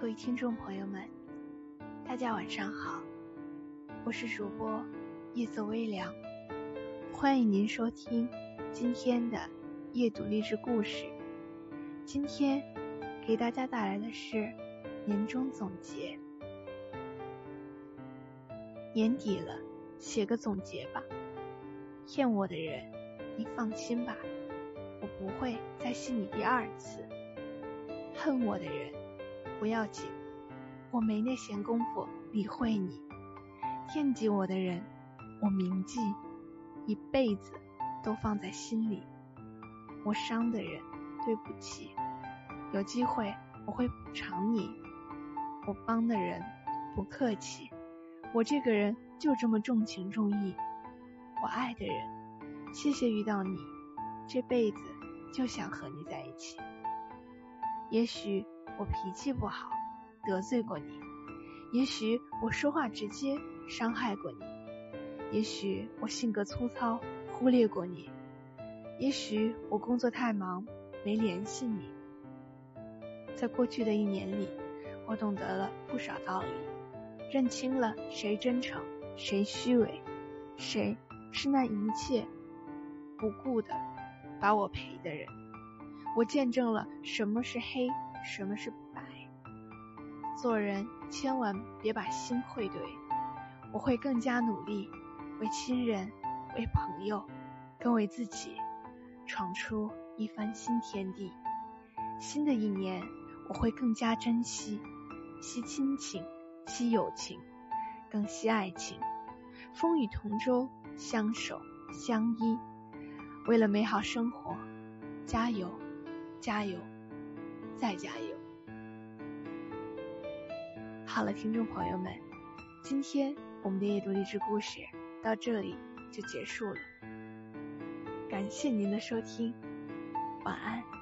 各位听众朋友们，大家晚上好，我是主播夜色微凉，欢迎您收听今天的夜读励志故事。今天给大家带来的是年终总结。年底了，写个总结吧。骗我的人，你放心吧，我不会再信你第二次。恨我的人。不要紧，我没那闲工夫理会你。惦记我的人，我铭记，一辈子都放在心里。我伤的人，对不起，有机会我会补偿你。我帮的人，不客气，我这个人就这么重情重义。我爱的人，谢谢遇到你，这辈子就想和你在一起。也许。我脾气不好，得罪过你；也许我说话直接，伤害过你；也许我性格粗糙，忽略过你；也许我工作太忙，没联系你。在过去的一年里，我懂得了不少道理，认清了谁真诚，谁虚伪，谁是那一切不顾的把我陪的人。我见证了什么是黑。什么是白？做人千万别把心会对。我会更加努力，为亲人，为朋友，更为自己，闯出一番新天地。新的一年，我会更加珍惜，惜亲情，惜友情，更惜爱情。风雨同舟，相守相依。为了美好生活，加油，加油！再加油！好了，听众朋友们，今天我们的夜读励志故事到这里就结束了，感谢您的收听，晚安。